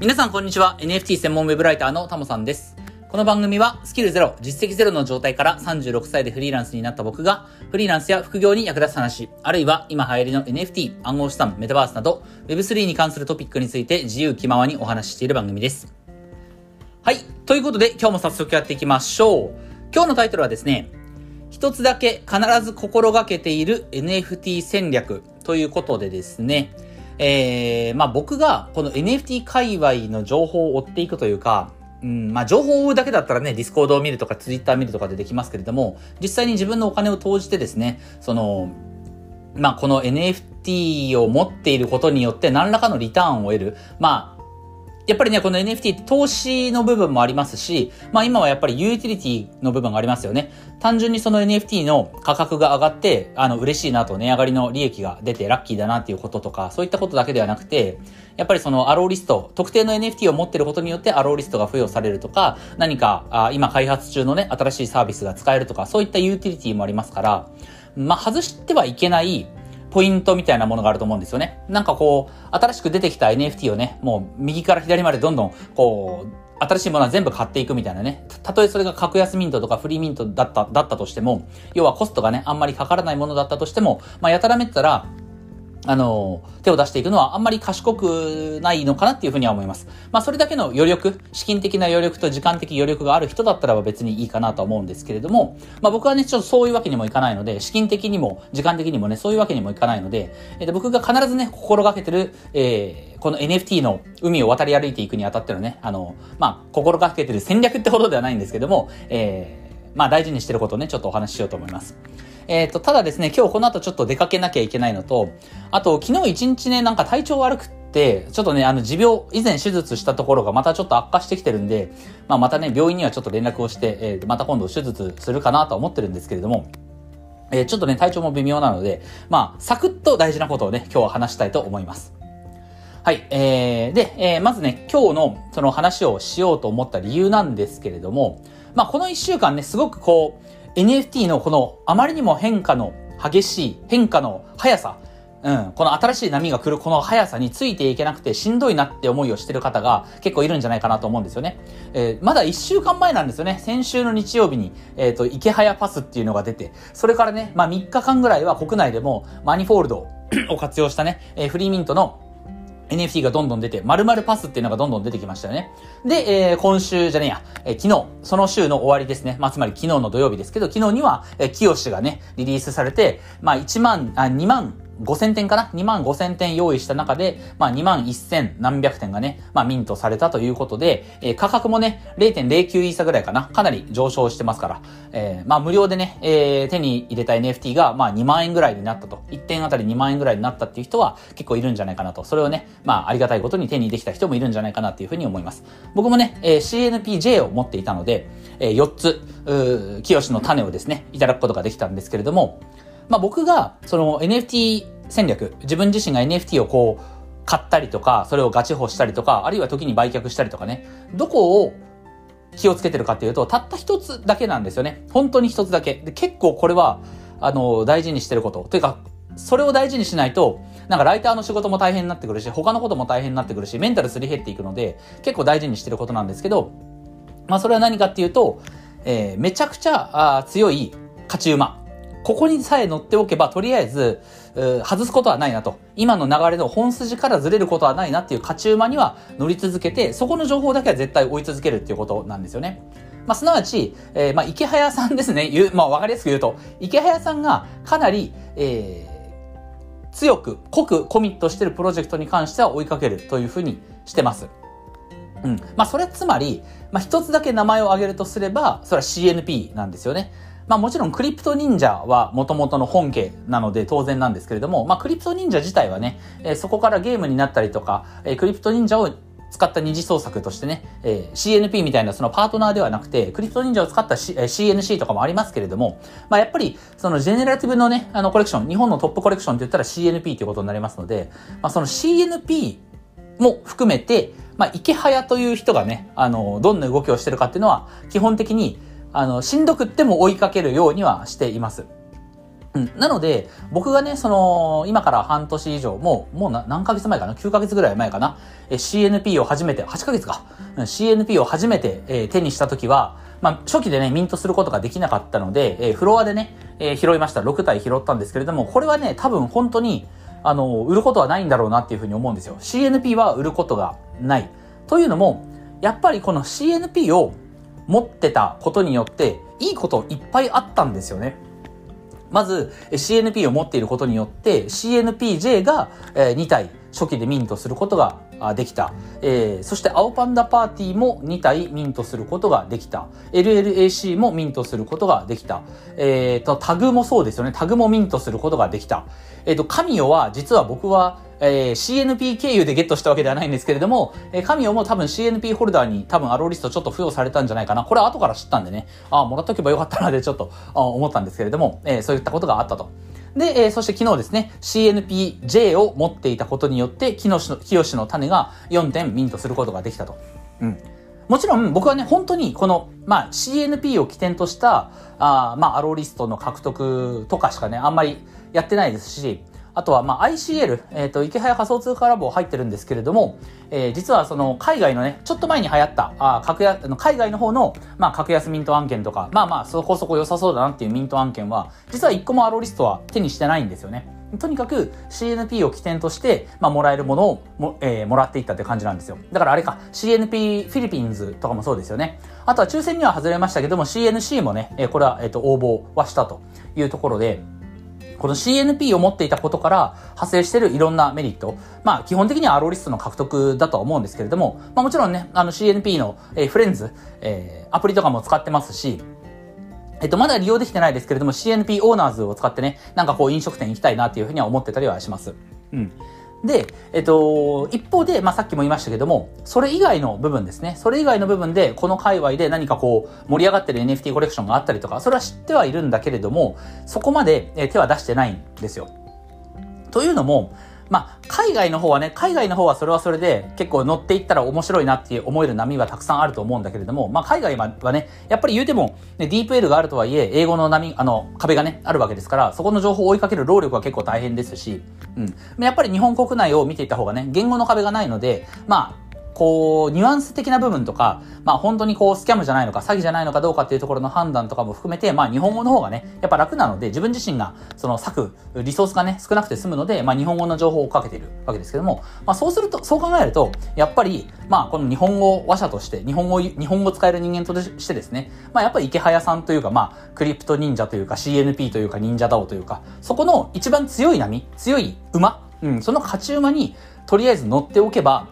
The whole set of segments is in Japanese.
皆さんこんにちは。NFT 専門ウェブライターのタモさんです。この番組はスキルゼロ、実績ゼロの状態から36歳でフリーランスになった僕が、フリーランスや副業に役立つ話、あるいは今流行りの NFT、暗号資産、メタバースなど、Web3 に関するトピックについて自由気ままにお話ししている番組です。はい。ということで今日も早速やっていきましょう。今日のタイトルはですね、一つだけ必ず心がけている NFT 戦略ということでですね、えー、まあ僕がこの NFT 界隈の情報を追っていくというか、うん、まあ情報を追うだけだったらね、ディスコードを見るとかツイッター見るとかでできますけれども、実際に自分のお金を投じてですね、その、まあこの NFT を持っていることによって何らかのリターンを得る。まあやっぱりね、この NFT って投資の部分もありますし、まあ今はやっぱりユーティリティの部分がありますよね。単純にその NFT の価格が上がって、あの、嬉しいなと値上がりの利益が出てラッキーだなっていうこととか、そういったことだけではなくて、やっぱりそのアローリスト、特定の NFT を持ってることによってアローリストが付与されるとか、何かあ今開発中のね、新しいサービスが使えるとか、そういったユーティリティもありますから、まあ外してはいけないポイントみたいなものがあると思うんですよね。なんかこう、新しく出てきた NFT をね、もう右から左までどんどん、こう、新しいものは全部買っていくみたいなね。たとえそれが格安ミントとかフリーミントだった、だったとしても、要はコストがね、あんまりかからないものだったとしても、まあ、やたらめったら、あの、手を出していくのはあんまり賢くないのかなっていうふうには思います。まあそれだけの余力、資金的な余力と時間的余力がある人だったらば別にいいかなと思うんですけれども、まあ僕はね、ちょっとそういうわけにもいかないので、資金的にも時間的にもね、そういうわけにもいかないので、えー、僕が必ずね、心がけてる、えー、この NFT の海を渡り歩いていくにあたってのね、あの、まあ心がけてる戦略ってほどではないんですけども、えー、まあ大事にしてることをね、ちょっとお話ししようと思います。えっ、ー、と、ただですね、今日この後ちょっと出かけなきゃいけないのと、あと、昨日一日ね、なんか体調悪くって、ちょっとね、あの、持病、以前手術したところがまたちょっと悪化してきてるんで、まあ、またね、病院にはちょっと連絡をして、えー、また今度手術するかなと思ってるんですけれども、えー、ちょっとね、体調も微妙なので、まあ、サクッと大事なことをね、今日は話したいと思います。はい。えー、で、えー、まずね、今日のその話をしようと思った理由なんですけれども、まあ、この一週間ね、すごくこう、NFT のこのあまりにも変化の激しい変化の速さ、うん、この新しい波が来るこの速さについていけなくてしんどいなって思いをしてる方が結構いるんじゃないかなと思うんですよね。えー、まだ1週間前なんですよね。先週の日曜日に、えっ、ー、と、池早パスっていうのが出て、それからね、まあ3日間ぐらいは国内でもマニフォールドを活用したね、えー、フリーミントの NFT がどんどん出て、〇〇パスっていうのがどんどん出てきましたよね。で、えー、今週じゃねえや、えー、昨日、その週の終わりですね。まあ、つまり昨日の土曜日ですけど、昨日には、えー、清がね、リリースされて、まあ、1万、あ、2万5000点かな ?2 万5000点用意した中で、まあ2万1000何百点がね、まあミントされたということで、えー、価格もね、0.09イーサぐらいかな？かなり上昇してますから、えー、まあ無料でね、えー、手に入れた NFT が、まあ2万円ぐらいになったと。1点あたり2万円ぐらいになったっていう人は結構いるんじゃないかなと。それをね、まあありがたいことに手にできた人もいるんじゃないかなっていうふうに思います。僕もね、えー、CNPJ を持っていたので、えー、4つ、う清の種をですね、いただくことができたんですけれども、まあ僕が、その NFT 戦略、自分自身が NFT をこう、買ったりとか、それをガチホしたりとか、あるいは時に売却したりとかね、どこを気をつけてるかっていうと、たった一つだけなんですよね。本当に一つだけ。で、結構これは、あの、大事にしてること。というか、それを大事にしないと、なんかライターの仕事も大変になってくるし、他のことも大変になってくるし、メンタルすり減っていくので、結構大事にしてることなんですけど、まあそれは何かっていうと、えー、めちゃくちゃあ強い勝ち馬。ここにさえ乗っておけば、とりあえず、外すことはないなと。今の流れの本筋からずれることはないなっていう勝ち馬には乗り続けて、そこの情報だけは絶対追い続けるっていうことなんですよね。まあ、すなわち、えー、まあ、池早さんですね。言う、まあ、わかりやすく言うと、池早さんがかなり、えー、強く、濃くコミットしてるプロジェクトに関しては追いかけるというふうにしてます。うん。まあ、それつまり、まあ、一つだけ名前を挙げるとすれば、それは CNP なんですよね。まあもちろんクリプト忍者は元々の本家なので当然なんですけれども、まあクリプト忍者自体はね、えー、そこからゲームになったりとか、えー、クリプト忍者を使った二次創作としてね、えー、CNP みたいなそのパートナーではなくて、クリプト忍者を使った、C えー、CNC とかもありますけれども、まあやっぱりそのジェネラティブのね、あのコレクション、日本のトップコレクションって言ったら CNP ということになりますので、まあその CNP も含めて、まあ池早という人がね、あの、どんな動きをしてるかっていうのは、基本的にあの、しんどくっても追いかけるようにはしています。うん。なので、僕がね、その、今から半年以上、もう、もう何ヶ月前かな ?9 ヶ月ぐらい前かな？え ?CNP を初めて、8ヶ月か。うん、CNP を初めて、えー、手にした時は、まあ、初期でね、ミントすることができなかったので、えー、フロアでね、えー、拾いました。6体拾ったんですけれども、これはね、多分本当に、あの、売ることはないんだろうなっていうふうに思うんですよ。CNP は売ることがない。というのも、やっぱりこの CNP を持ってたことによって、いいこといっぱいあったんですよね。まず CNP を持っていることによって CNPJ が2体初期でミントすることができた。えー、そして青パンダパーティーも2体ミントすることができた。LLAC もミントすることができた。えっ、ー、と、タグもそうですよね。タグもミントすることができた。えっ、ー、と、カミオは実は僕はえー、CNP 経由でゲットしたわけではないんですけれども、えー、カミオも多分 CNP ホルダーに多分アローリストちょっと付与されたんじゃないかな。これは後から知ったんでね、ああ、もらっとけばよかったなでちょっと思ったんですけれども、えー、そういったことがあったと。で、えー、そして昨日ですね、CNPJ を持っていたことによって、キヨシの、キヨシの種が4点ミントすることができたと。うん。もちろん僕はね、本当にこの、まあ、CNP を起点とした、あまあ、アローリストの獲得とかしかね、あんまりやってないですし、あとは、まあ、ICL、えっ、ー、と、池早仮想通貨ラボ入ってるんですけれども、えー、実はその、海外のね、ちょっと前に流行った、あ格安、海外の方の、まあ、格安ミント案件とか、まあまあ、そこそこ良さそうだなっていうミント案件は、実は一個もアロリストは手にしてないんですよね。とにかく CNP を起点として、まあ、もらえるものをも、えー、もらっていったって感じなんですよ。だからあれか、CNP フィリピンズとかもそうですよね。あとは抽選には外れましたけども、CNC もね、えー、これは、えっ、ー、と、応募はしたというところで、この CNP を持っていたことから派生しているいろんなメリット。まあ、基本的にはアローリストの獲得だとは思うんですけれども、まあもちろんね、あの CNP の、えー、フレンズ、えー、アプリとかも使ってますし、えっと、まだ利用できてないですけれども、CNP オーナーズを使ってね、なんかこう飲食店行きたいなっていうふうには思ってたりはします。うん。で、えっと、一方で、まあ、さっきも言いましたけども、それ以外の部分ですね。それ以外の部分で、この界隈で何かこう、盛り上がってる NFT コレクションがあったりとか、それは知ってはいるんだけれども、そこまで手は出してないんですよ。というのも、まあ、海外の方はね、海外の方はそれはそれで結構乗っていったら面白いなって思える波はたくさんあると思うんだけれども、まあ、海外はね、やっぱり言うても、ね、ディープエルがあるとはいえ、英語の波、あの、壁がね、あるわけですから、そこの情報を追いかける労力は結構大変ですし、うん。やっぱり日本国内を見ていった方がね、言語の壁がないので、まあ、こう、ニュアンス的な部分とか、まあ本当にこう、スキャムじゃないのか、詐欺じゃないのかどうかっていうところの判断とかも含めて、まあ日本語の方がね、やっぱ楽なので、自分自身が、その割く、リソースがね、少なくて済むので、まあ日本語の情報をかけているわけですけども、まあそうすると、そう考えると、やっぱり、まあこの日本語話者として、日本語、日本語使える人間としてですね、まあやっぱり池早さんというか、まあ、クリプト忍者というか、CNP というか、忍者ダオというか、そこの一番強い波、強い馬、うん、その勝ち馬に、とりあえず乗っておけば、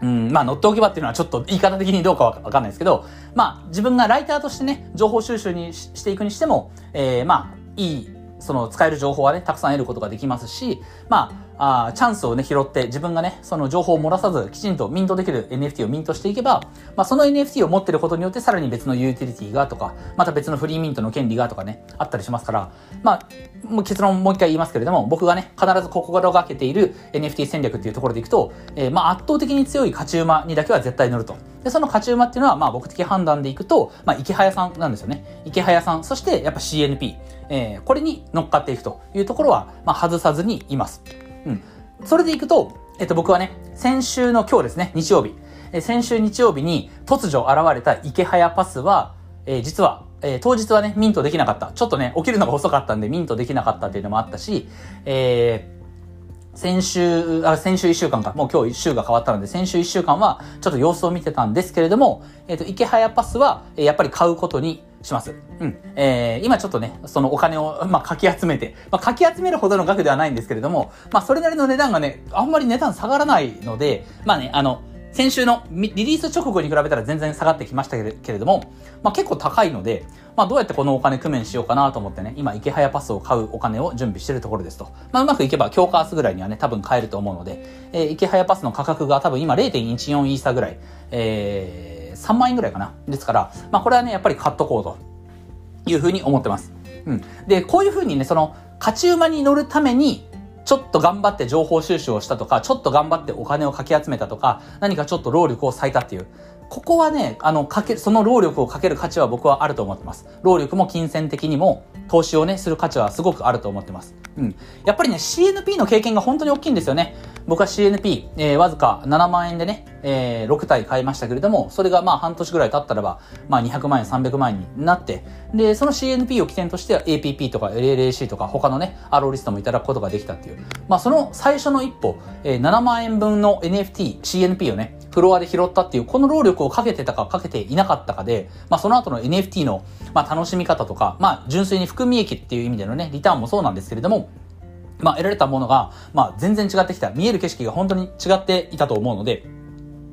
うん、まあ乗っておけばっていうのはちょっと言い方的にどうかわかんないですけど、まあ自分がライターとしてね、情報収集にしていくにしても、えー、まあいい、その使える情報はね、たくさん得ることができますし、まああチャンスをね、拾って自分がね、その情報を漏らさず、きちんとミントできる NFT をミントしていけば、まあその NFT を持ってることによってさらに別のユーティリティがとか、また別のフリーミントの権利がとかね、あったりしますから、まあ、もう結論もう一回言いますけれども、僕がね、必ず心がけている NFT 戦略っていうところでいくと、えー、まあ圧倒的に強い勝ち馬にだけは絶対乗ると。で、その勝ち馬っていうのは、まあ僕的判断でいくと、まあ池早さんなんですよね。池早さん、そしてやっぱ CNP、えー、これに乗っかっていくというところは、まあ外さずにいます。うん。それでいくと、えっと、僕はね、先週の今日ですね、日曜日。え先週日曜日に突如現れた池早パスは、えー、実は、えー、当日はね、ミントできなかった。ちょっとね、起きるのが遅かったんでミントできなかったっていうのもあったし、えー、先週、あ、先週一週間か。もう今日一週が変わったので、先週一週間はちょっと様子を見てたんですけれども、えっ、ー、と、池早パスは、えやっぱり買うことにします。うん。えー、今ちょっとね、そのお金を、まあ、かき集めて、まあ、かき集めるほどの額ではないんですけれども、まあ、それなりの値段がね、あんまり値段下がらないので、まあね、あの、先週のリリース直後に比べたら全然下がってきましたけれども、まあ、結構高いので、まあ、どうやってこのお金工面しようかなと思ってね、今、池早パスを買うお金を準備しているところですと。まあ、うまくいけば、今日か明日ぐらいにはね、多分買えると思うので、えー、池早パスの価格が多分今0.14イーサぐらい、えー、3万円ぐらいかな。ですから、まあ、これはね、やっぱり買っとこうというふうに思ってます。うん。で、こういうふうにね、その、勝ち馬に乗るために、ちょっと頑張って情報収集をしたとか、ちょっと頑張ってお金をかき集めたとか、何かちょっと労力を割いたっていう。ここはね、あの、かけ、その労力をかける価値は僕はあると思ってます。労力も金銭的にも、投資をね、する価値はすごくあると思ってます。うん。やっぱりね、CNP の経験が本当に大きいんですよね。僕は CNP、えー、わずか7万円でね、えー、6体買いましたけれども、それがまあ半年ぐらい経ったらば、まあ200万円、300万円になって、で、その CNP を起点としては APP とか LLAC とか他のね、アローリストもいただくことができたっていう。まあその最初の一歩、えー、7万円分の NFT、CNP をね、フロアで拾ったっていう、この労力をかけてたかかけていなかったかで、まあその後の NFT の、まあ楽しみ方とか、まあ純粋に含み益っていう意味でのね、リターンもそうなんですけれども、まあ得られたものが、まあ全然違ってきた。見える景色が本当に違っていたと思うので、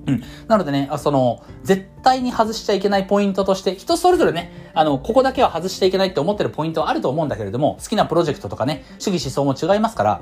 うん。なのでね、その、絶対に外しちゃいけないポイントとして、人それぞれね、あの、ここだけは外しちゃいけないって思ってるポイントはあると思うんだけれども、好きなプロジェクトとかね、主義思想も違いますから、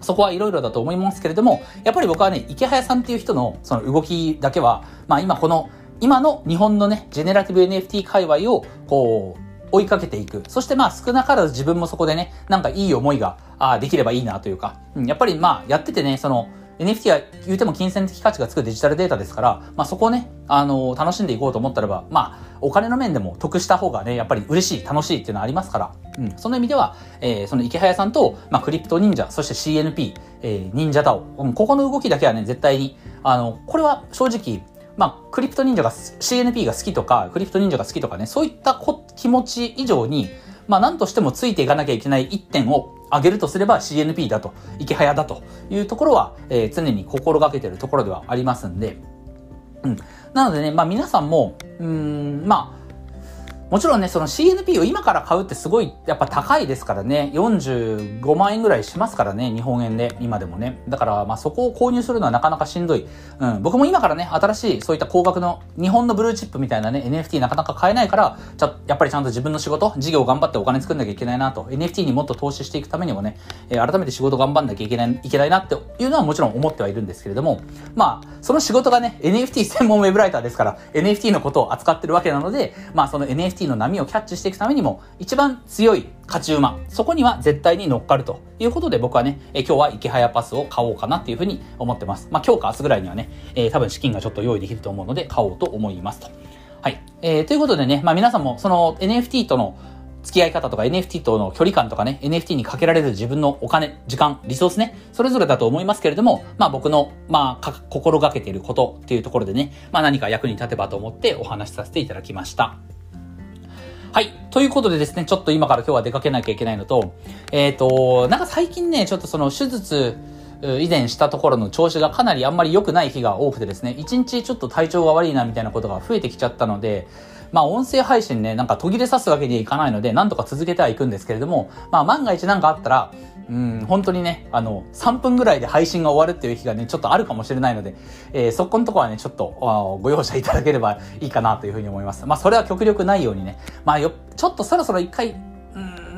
そこはいろいろだと思いますけれども、やっぱり僕はね、池早さんっていう人のその動きだけは、まあ今この、今の日本のね、ジェネラティブ NFT 界隈を、こう、追いかけていく。そしてまあ少なからず自分もそこでね、なんかいい思いが、あできればいいなというか、うん、やっぱりまあやっててね、その、NFT は言うても金銭的価値がつくデジタルデータですから、まあそこをね、あのー、楽しんでいこうと思ったらば、まあ、お金の面でも得した方がね、やっぱり嬉しい、楽しいっていうのはありますから、うん、その意味では、えー、その池早さんと、まあ、クリプト忍者、そして CNP、えー、忍者ダオ、うん、ここの動きだけはね、絶対に、あの、これは正直、まあ、クリプト忍者が、CNP が好きとか、クリプト忍者が好きとかね、そういった気持ち以上に、まあ、なんとしてもついていかなきゃいけない一点を上げるとすれば CNP だと、池早だというところは、えー、常に心がけているところではありますんで、うん。なのでね、まあ皆さんも、うん、まあ、もちろんね、その CNP を今から買うってすごいやっぱ高いですからね、45万円ぐらいしますからね、日本円で、今でもね。だからまあそこを購入するのはなかなかしんどい。うん、僕も今からね、新しいそういった高額の日本のブルーチップみたいなね、NFT なかなか買えないから、ちゃやっぱりちゃんと自分の仕事、事業頑張ってお金作んなきゃいけないなと、NFT にもっと投資していくためにもね、えー、改めて仕事頑張んなきゃいけない、いけないなっていうのはもちろん思ってはいるんですけれども、まあ、その仕事がね、NFT 専門ウェブライターですから、NFT のことを扱ってるわけなので、まあその NFT NFT の波をキャッチしていくためにも、一番強い勝ち馬、そこには絶対に乗っかるということで僕はね、え今日は池早パスを買おうかなっていうふうに思ってます。まあ今日か明日ぐらいにはね、えー、多分資金がちょっと用意できると思うので買おうと思いますと。はい。えー、ということでね、まあ皆さんもその NFT との付き合い方とか NFT との距離感とかね、NFT にかけられる自分のお金、時間、リソースね、それぞれだと思いますけれども、まあ僕の、まあ、心がけていることっていうところでね、まあ何か役に立てばと思ってお話しさせていただきました。はい。ということでですね、ちょっと今から今日は出かけなきゃいけないのと、えっ、ー、と、なんか最近ね、ちょっとその手術、以前したところの調子がかなりあんまり良くない日が多くてですね、一日ちょっと体調が悪いなみたいなことが増えてきちゃったので、まあ音声配信ね、なんか途切れさすわけにはいかないので、なんとか続けてはいくんですけれども、まあ万が一なんかあったら、うん、本当にね、あの、3分ぐらいで配信が終わるっていう日がね、ちょっとあるかもしれないので、えー、そこのとこはね、ちょっとご容赦いただければいいかなというふうに思います。まあ、それは極力ないようにね、まあよ、ちょっとそろそろ一回、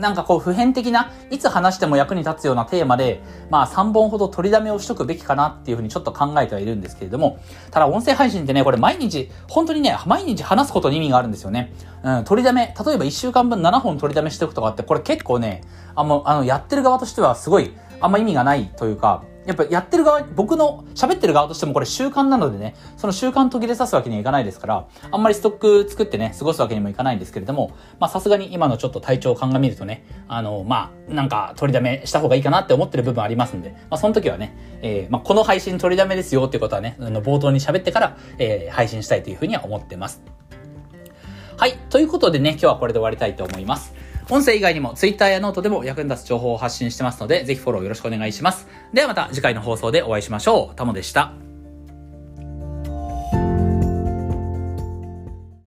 なんかこう普遍的な、いつ話しても役に立つようなテーマで、まあ3本ほど取りだめをしとくべきかなっていうふうにちょっと考えてはいるんですけれども、ただ音声配信ってね、これ毎日、本当にね、毎日話すことに意味があるんですよね。うん、取りだめ、例えば1週間分7本取りだめしておくとかって、これ結構ね、あの、あの、やってる側としてはすごい、あんま意味がないというか、やっぱやってる側、僕の喋ってる側としてもこれ習慣なのでね、その習慣途切れさすわけにはいかないですから、あんまりストック作ってね、過ごすわけにもいかないんですけれども、まあさすがに今のちょっと体調を鑑みるとね、あの、まあ、なんか取りだめした方がいいかなって思ってる部分ありますんで、まあその時はね、えー、まあこの配信取りだめですよっていうことはね、あの冒頭に喋ってから、えー、配信したいというふうには思ってます。はい。ということでね、今日はこれで終わりたいと思います。音声以外にも Twitter やノートでも役に立つ情報を発信してますので、ぜひフォローよろしくお願いします。ではまた次回の放送でお会いしましょう。タモでした。